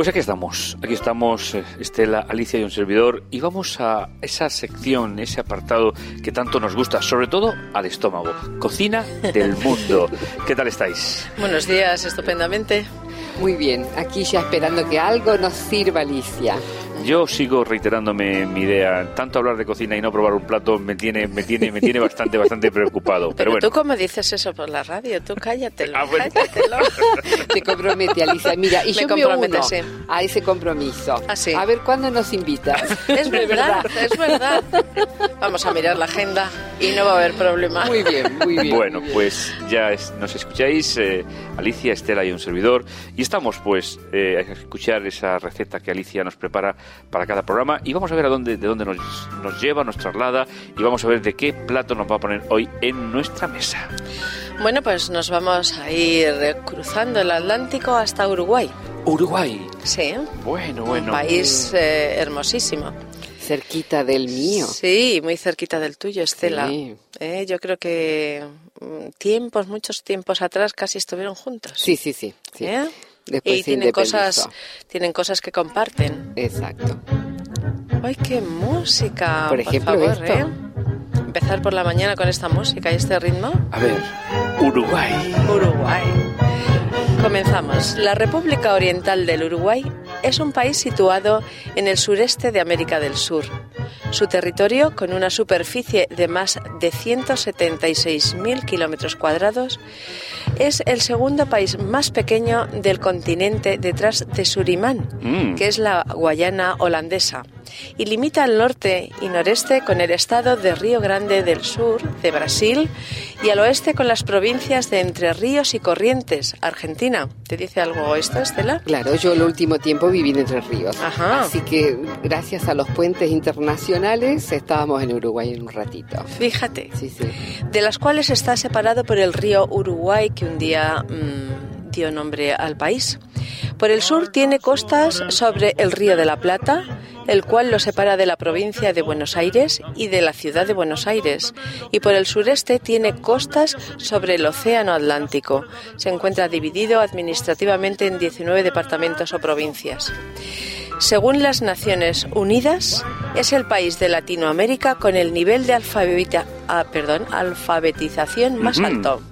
Pues aquí estamos, aquí estamos eh, Estela, Alicia y un servidor y vamos a esa sección, ese apartado que tanto nos gusta, sobre todo al estómago, cocina del mundo. ¿Qué tal estáis? Buenos días, estupendamente. Muy bien, aquí ya esperando que algo nos sirva, Alicia. Yo sigo reiterándome mi idea. Tanto hablar de cocina y no probar un plato me tiene, me tiene, me tiene bastante, bastante preocupado. Pero, Pero, bueno. tú cómo dices eso por la radio, tú cállatelo, Ah, bueno. cállatelo. Te compromete, Alicia. Mira, y Me yo me uno sí. a ese compromiso. Ah, sí. A ver cuándo nos invitas. Es verdad, es verdad. Vamos a mirar la agenda y no va a haber problema. Muy bien, muy bien. Bueno, muy bien. pues ya es- nos escucháis, eh, Alicia, Estela y un servidor, y estamos pues eh, a escuchar esa receta que Alicia nos prepara para cada programa y vamos a ver a dónde, de dónde nos, nos lleva, nos traslada y vamos a ver de qué plato nos va a poner hoy en nuestra mesa. Bueno, pues nos vamos a ir cruzando el Atlántico hasta Uruguay. Uruguay. Sí, Bueno, un bueno. país eh, hermosísimo. Cerquita del mío. Sí, muy cerquita del tuyo, Estela. Sí. Eh, yo creo que mm, tiempos, muchos tiempos atrás casi estuvieron juntos. Sí, sí, sí. sí. ¿Eh? Después y tienen cosas, tienen cosas que comparten. Exacto. ¡Ay, qué música! Por ejemplo, favor, esto. ¿eh? Empezar por la mañana con esta música y este ritmo. A ver, Uruguay. Uruguay. Comenzamos. La República Oriental del Uruguay es un país situado en el sureste de América del Sur. Su territorio, con una superficie de más de 176.000 kilómetros cuadrados, es el segundo país más pequeño del continente detrás de Surimán, Mm. que es la Guayana holandesa, y limita al norte y noreste con el estado de Río Grande del Sur, de Brasil, y al oeste con las provincias de Entre Ríos y Corrientes, Argentina. ¿Te dice algo esto, Estela? Claro, yo el último tiempo viví en Entre Ríos. Ajá. Así que gracias a los puentes internacionales estábamos en Uruguay en un ratito. Fíjate, Sí, sí. de las cuales está separado por el río Uruguay que un día mm, dio nombre al país. Por el sur tiene costas sobre el río de la Plata, el cual lo separa de la provincia de Buenos Aires y de la ciudad de Buenos Aires. Y por el sureste tiene costas sobre el Océano Atlántico. Se encuentra dividido administrativamente en 19 departamentos o provincias. Según las Naciones Unidas, es el país de Latinoamérica con el nivel de alfabeta- ah, perdón, alfabetización más alto.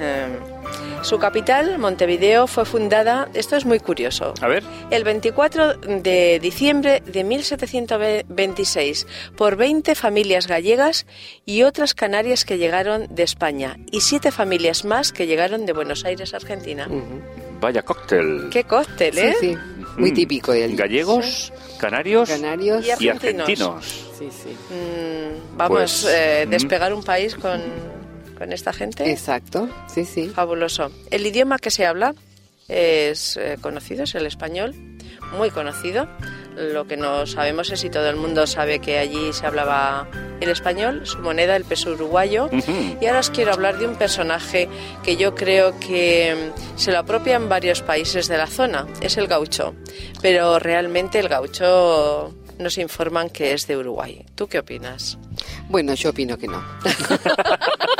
Eh, Su capital, Montevideo, fue fundada, esto es muy curioso, A ver. el 24 de diciembre de 1726 por 20 familias gallegas y otras canarias que llegaron de España y siete familias más que llegaron de Buenos Aires, Argentina. Ujú. Vaya cóctel. ¡Qué cóctel, Sí, eh! sí. Muy Mm. típico de allí. Gallegos, canarios Canarios. Y y argentinos. argentinos. Sí, sí. Mm, vamos, Pues, eh, mm. despegar un país con, con esta gente. Exacto. Sí, sí. Fabuloso. El idioma que se habla es eh, conocido, es el español, muy conocido. Lo que no sabemos es si todo el mundo sabe que allí se hablaba el español, su moneda, el peso uruguayo. Y ahora os quiero hablar de un personaje que yo creo que mm, se lo apropian varios países de la zona, es el gaucho. Pero realmente el gaucho nos informan que es de Uruguay. ¿Tú qué opinas? Bueno, yo opino que no.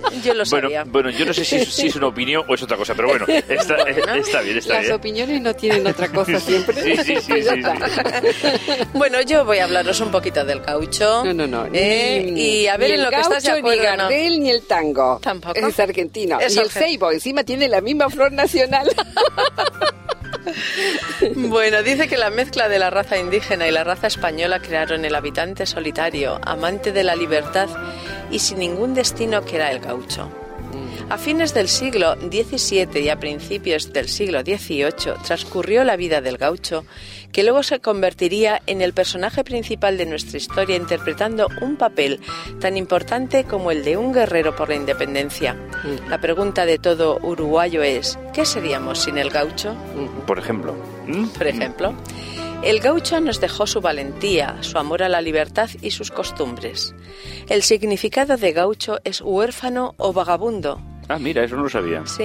Yo lo Bueno, sabía. bueno, yo no sé si, si es una opinión o es otra cosa, pero bueno, está, está bien, está Las bien. opiniones no tienen otra cosa siempre. Sí, sí, sí. Bueno, yo voy a hablaros un poquito del gaucho. No, no, no. Eh, Ni- y a ver ni en el lo que estás de acuerdo. Ni no. Gardel ni el tango. Tampoco. Es argentino. Es y el ceibo, encima tiene la misma flor nacional. Bueno, dice que la mezcla de la raza indígena y la raza española crearon el habitante solitario, amante de la libertad y sin ningún destino que era el gaucho. A fines del siglo XVII y a principios del siglo XVIII transcurrió la vida del gaucho, que luego se convertiría en el personaje principal de nuestra historia interpretando un papel tan importante como el de un guerrero por la independencia. La pregunta de todo uruguayo es, ¿qué seríamos sin el gaucho? Por ejemplo. ¿Mm? Por ejemplo, el gaucho nos dejó su valentía, su amor a la libertad y sus costumbres. El significado de gaucho es huérfano o vagabundo. Ah, mira, eso no lo sabía. ¿Sí?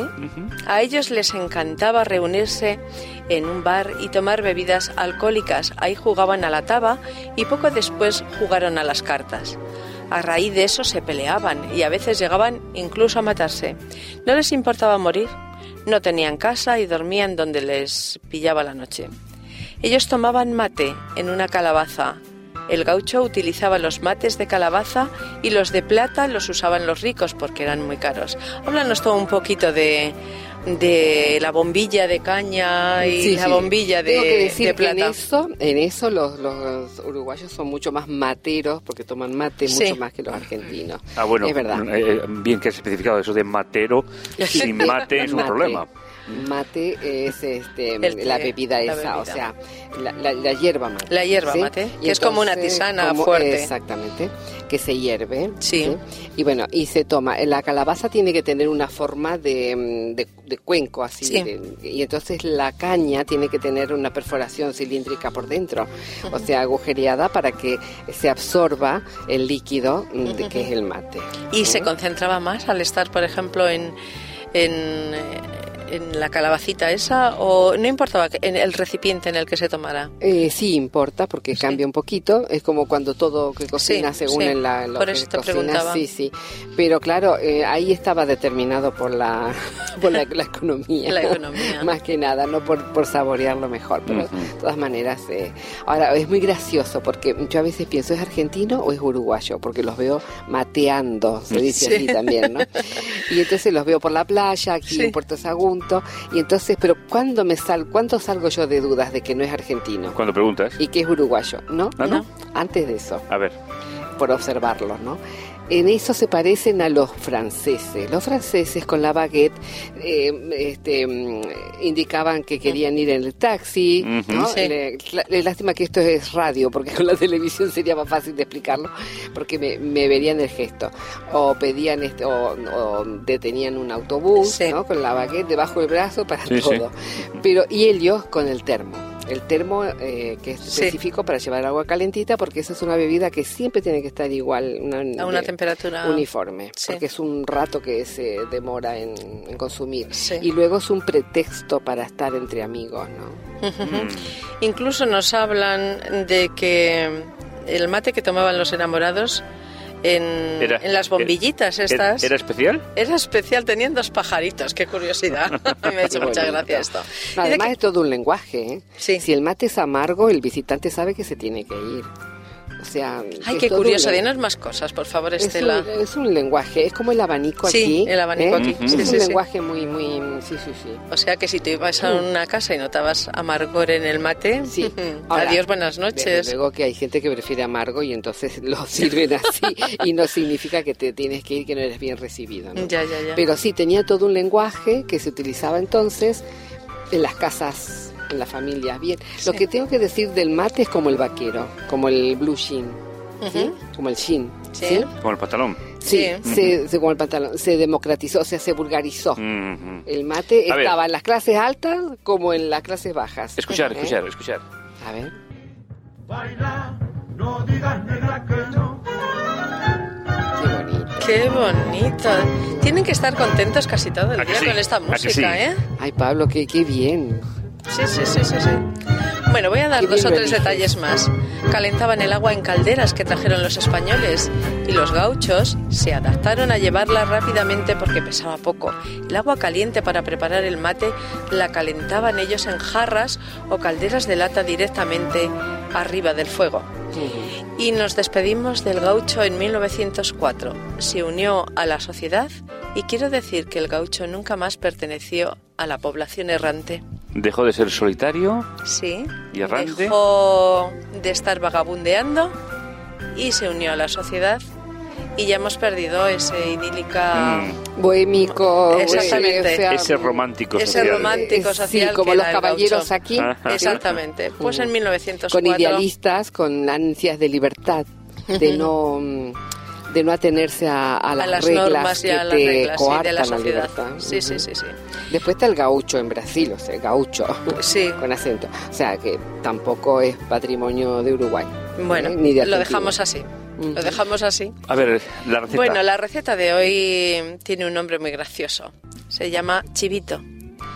A ellos les encantaba reunirse en un bar y tomar bebidas alcohólicas. Ahí jugaban a la taba y poco después jugaron a las cartas. A raíz de eso se peleaban y a veces llegaban incluso a matarse. No les importaba morir, No tenían casa y dormían donde les pillaba la noche. Ellos tomaban mate en una calabaza. El gaucho utilizaba los mates de calabaza y los de plata los usaban los ricos porque eran muy caros. Háblanos todo un poquito de, de la bombilla de caña y Sí, la sí. bombilla de, Tengo que decir de que en plata. eso, en eso los, los uruguayos son mucho más materos porque toman mate Sí. mucho más que los argentinos. Ah, bueno, Es verdad. eh, bien que has especificado eso de matero, sin mate es un Mate. problema. Mate es este, El la bebida la esa, o sea, la, la- la hierba mate. La hierba mate, que es como una tisana fuerte. Exactamente, que se hierve. Sí. Y bueno, y se toma. La calabaza tiene que tener una forma de, de, de cuenco, así. Sí. de- y entonces la caña tiene que tener una perforación cilíndrica por dentro, o sea, agujereada para que se absorba el líquido de, que es el mate. Y se concentraba más al estar, por ejemplo, en, en, en la calabacita esa o no importaba que- en el recipiente en el que se tomara. Eh, sí importa porque Sí. cambia un poquito, es como cuando todo que cocina Sí, según sí. en la lo Por que eso te cocina, preguntaba. sí, sí. Pero claro, eh, ahí estaba determinado por la por la, la economía. La economía. Más que nada, no por, por saborearlo mejor, pero Ujú. de todas maneras. eh, ahora, es muy gracioso porque yo a veces pienso, ¿es argentino o es uruguayo? Porque los veo mateando, se dice Sí. así también, ¿no? Y entonces los veo por la playa, aquí Sí. en Puerto Y entonces, pero ¿cuándo me sal, ¿cuándo salgo yo de dudas de que no es argentino? Cuando preguntas. y que es uruguayo, ¿no? Ah, ¿no? Antes de eso, A ver, por observarlos, ¿no? En eso se parecen a los franceses. Los franceses con la baguette eh, este, mm, indicaban que querían ir en el taxi. ¿no? Sí. Le- lástima que esto es radio, porque con la televisión sería más fácil de explicarlo, porque me, me verían el gesto. O pedían, este, o, o detenían un autobús, Sí. ¿no? Con la baguette debajo del brazo para Sí, sí. todo. Pero, y ellos con el termo. El termo eh, que es Sí. específico para llevar agua calentita, porque esa es una bebida que siempre tiene que estar igual, una, A una de- temperatura uniforme, Sí. porque es un rato que se demora en, en consumir. Sí. Y luego es un pretexto para estar entre amigos, ¿no? mm, Incluso nos hablan de que el mate que tomaban los enamorados en, Era- en las bombillitas ¿era, estas era especial? era especial, tenían dos pajaritos, qué curiosidad. me ha hecho Qué mucha gracia esto. Además que- es todo un lenguaje, ¿eh? Sí. Si el mate es amargo, el visitante sabe que se tiene que ir. O sea, Ay, qué curioso, dinos más cosas, por favor, Es Estela. un, es un lenguaje, es como el abanico Sí, aquí. el abanico ¿eh? aquí. Es sí, un sí, lenguaje muy, muy... Sí, sí, sí. O sea que si tú ibas a una casa y notabas amargor en el mate, Sí. Ahora, adiós, buenas noches. luego que hay gente que prefiere amargo y entonces lo sirven así y no significa que te tienes que ir, que no eres bien recibido. ¿no? Ya, ya, ya. Pero sí, tenía todo un lenguaje que se utilizaba entonces en las casas, en las familias. Bien, lo que tengo que decir del mate es como el vaquero, como el blue jean, como el jean. Sí. ¿sí? Como el pantalón. Sí, Sí. se, se- como el pantalón, se democratizó, o sea, se vulgarizó. El mate A ver. estaba en las clases altas como en las clases bajas. Escuchar, ¿Eh? escuchar, escuchar. A ver. Baila, no digas negra que no. Qué bonito. Qué bonito. Tienen que estar contentos casi todo el ¿A que día sí? con esta ¿A que música, sí? ¿eh? Ay, Pablo, qué, qué bien. Sí, sí, sí, sí, sí. Bueno, voy a dar dos o tres detalles más. Calentaban el agua en calderas que trajeron los españoles y los gauchos se adaptaron a llevarla rápidamente porque pesaba poco. El agua caliente para preparar el mate la calentaban ellos en jarras o calderas de lata directamente arriba del fuego. Y nos despedimos del gaucho en 1904. Se unió a la sociedad y quiero decir que el gaucho nunca más perteneció a la población errante. Dejó de ser solitario. Sí. ¿Y errante? Dejó de estar vagabundeando y se unió a la sociedad y ya hemos perdido ese idílica... Mm, Bohémico. Exactamente. eh, o sea, ese romántico Ese social. romántico eh, social Sí, como que los caballeros aquí. Ajá. Exactamente. Pues en Mm. 1904... Con idealistas, con ansias de libertad, de no de no atenerse a, a a las, las reglas normas y que a las te reglas sí, coartan de la sociedad. libertad. Sí, sí, sí, sí. Después está el gaucho en Brasil, o sea, el gaucho Sí. con acento. O sea, que tampoco es patrimonio de Uruguay. Bueno, ¿eh? Ni de lo dejamos así. Lo dejamos así. A ver, la receta. Bueno, la receta de hoy tiene un nombre muy gracioso. Se llama chivito.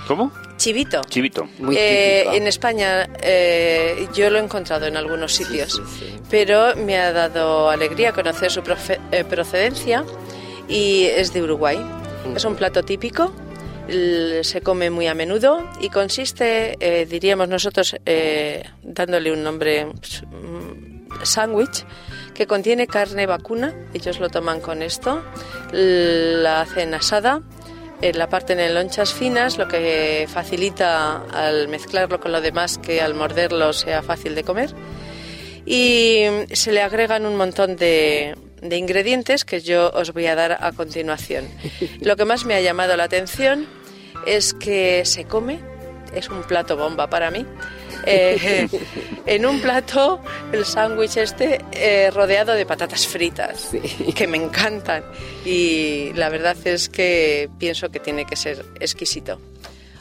¿Cómo? Chivito. Chivito. Muy Eh, en España eh, yo lo he encontrado en algunos sitios, sí, sí. pero me ha dado alegría conocer su profe- eh, procedencia y es de Uruguay. Es un plato típico Se come muy a menudo y consiste, eh, diríamos nosotros, eh, dándole un nombre, pues, mm, sándwich, que contiene carne vacuna. Ellos lo toman con esto, la hacen asada, la parten en lonchas finas, lo que facilita al mezclarlo con lo demás que al morderlo sea fácil de comer. Y se le agregan un montón de, de ingredientes que yo os voy a dar a continuación. Lo que más me ha llamado la atención es que se come, es un plato bomba para mí. Eh, en un plato el sándwich este eh, rodeado de patatas fritas Sí. que me encantan y la verdad es que pienso que tiene que ser exquisito.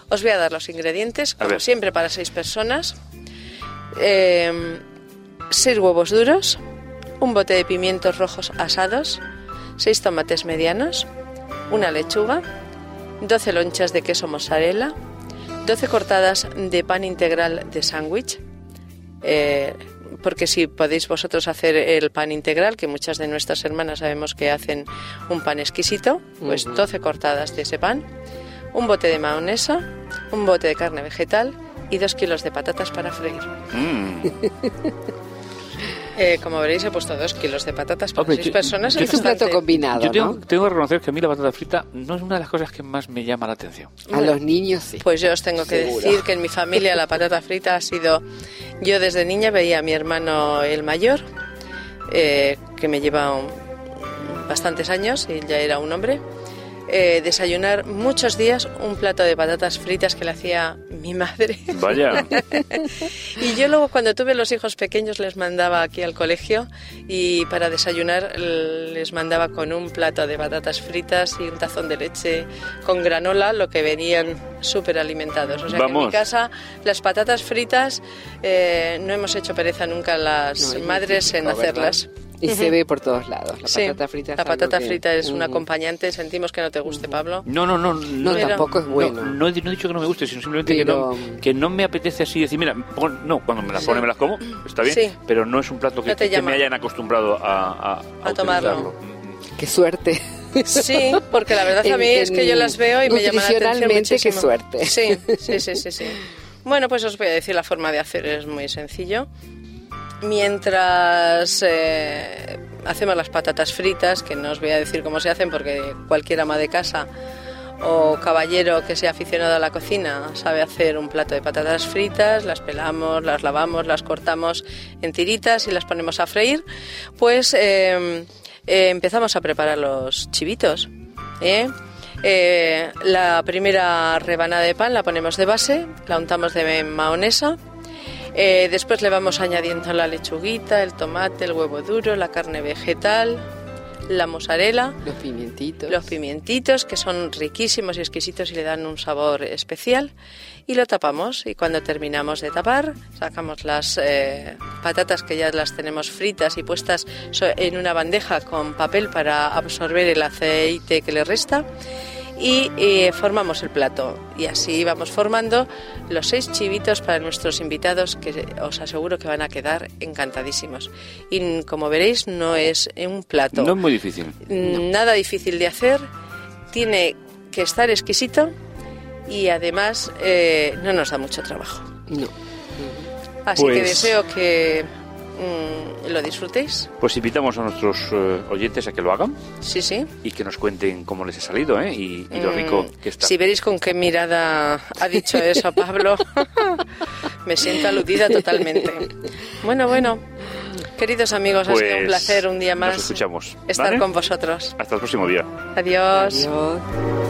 Os voy a dar los ingredientes, como siempre para seis personas. Eh, seis huevos duros, un bote de pimientos rojos asados, seis tomates medianos, una lechuga, 12 lonchas de queso mozzarella, 12 cortadas de pan integral de sándwich, eh, porque si podéis vosotros hacer el pan integral, que muchas de nuestras hermanas sabemos que hacen un pan exquisito, pues 12 cortadas de ese pan, un bote de mayonesa, un bote de carne vegetal y 2 kilos de patatas para freír. Mm. Eh, como veréis, he puesto 2 kilos de patatas para Hombre, 6 yo- personas. yo- es un plato combinado, Yo tengo, ¿no? tengo que reconocer que a mí la patata frita no es una de las cosas que más me llama la atención. A los niños sí. Pues yo os tengo que Seguro. decir que en mi familia la patata frita ha sido... Yo desde niña veía a mi hermano el mayor, eh, que me lleva un- bastantes años, y ya era un hombre, eh, desayunar muchos días un plato de patatas fritas que le hacía mi madre. Vaya. Y yo luego cuando tuve los hijos pequeños les mandaba aquí al colegio y para desayunar les mandaba con un plato de patatas fritas y un tazón de leche con granola, lo que venían súper alimentados. O sea que en mi casa las patatas fritas eh, no hemos hecho pereza nunca las No, madres en ¿verdad? Y se ve por todos lados. La Sí, patata frita. es la patata que- frita es un Ujú. acompañante. Sentimos que no te guste, Pablo. No, no, no. No, Pero- tampoco es bueno. No, no he, no he dicho que no me guste, sino simplemente Pero- que, no, que no me apetece así decir, mira, pon- no, cuando me las pone me las como, está bien, Sí. pero no es un plato que, que me hayan acostumbrado a, a, A tomarlo. utilizarlo. Mm, Qué suerte. Sí, porque la verdad a mí En- es que yo las veo y me llaman la atención nutricionalmente, qué muchísimo. suerte. Sí, sí, sí, sí, sí. Bueno, pues os voy a decir la forma de hacer, es muy sencillo. Mientras eh, hacemos las patatas fritas, que no os voy a decir cómo se hacen porque cualquier ama de casa o caballero que sea aficionado a la cocina sabe hacer un plato de patatas fritas, las pelamos, las lavamos, las cortamos en tiritas y las ponemos a freír, pues eh, eh, empezamos a preparar los chivitos. ¿eh? Eh, la primera rebanada de pan la ponemos de base, la untamos de mahonesa. Eh, después le vamos añadiendo la lechuguita, el tomate, el huevo duro, la carne vegetal, la mozzarella, Los pimientitos. los pimientitos que son riquísimos y exquisitos y le dan un sabor especial y lo tapamos y cuando terminamos de tapar sacamos las eh, patatas que ya las tenemos fritas y puestas en una bandeja con papel para absorber el aceite que le resta y eh, formamos el plato y así vamos formando los seis chivitos para nuestros invitados que os aseguro que van a quedar encantadísimos y como veréis no es un plato No es muy difícil. nada difícil de hacer, tiene que estar exquisito y además eh, no nos da mucho trabajo. No. Así que Pues- deseo que mm, lo disfrutéis. Pues invitamos a nuestros eh, oyentes a que lo hagan Sí, sí. y que nos cuenten cómo les ha salido ¿eh? y, y lo Mm, rico que está. Si veréis con qué mirada ha dicho eso Pablo, me siento aludida totalmente. Bueno, bueno, queridos amigos, ha sido un Pues placer un día más Nos escuchamos. estar ¿vale? con vosotros. Hasta el próximo día. Adiós. Adiós.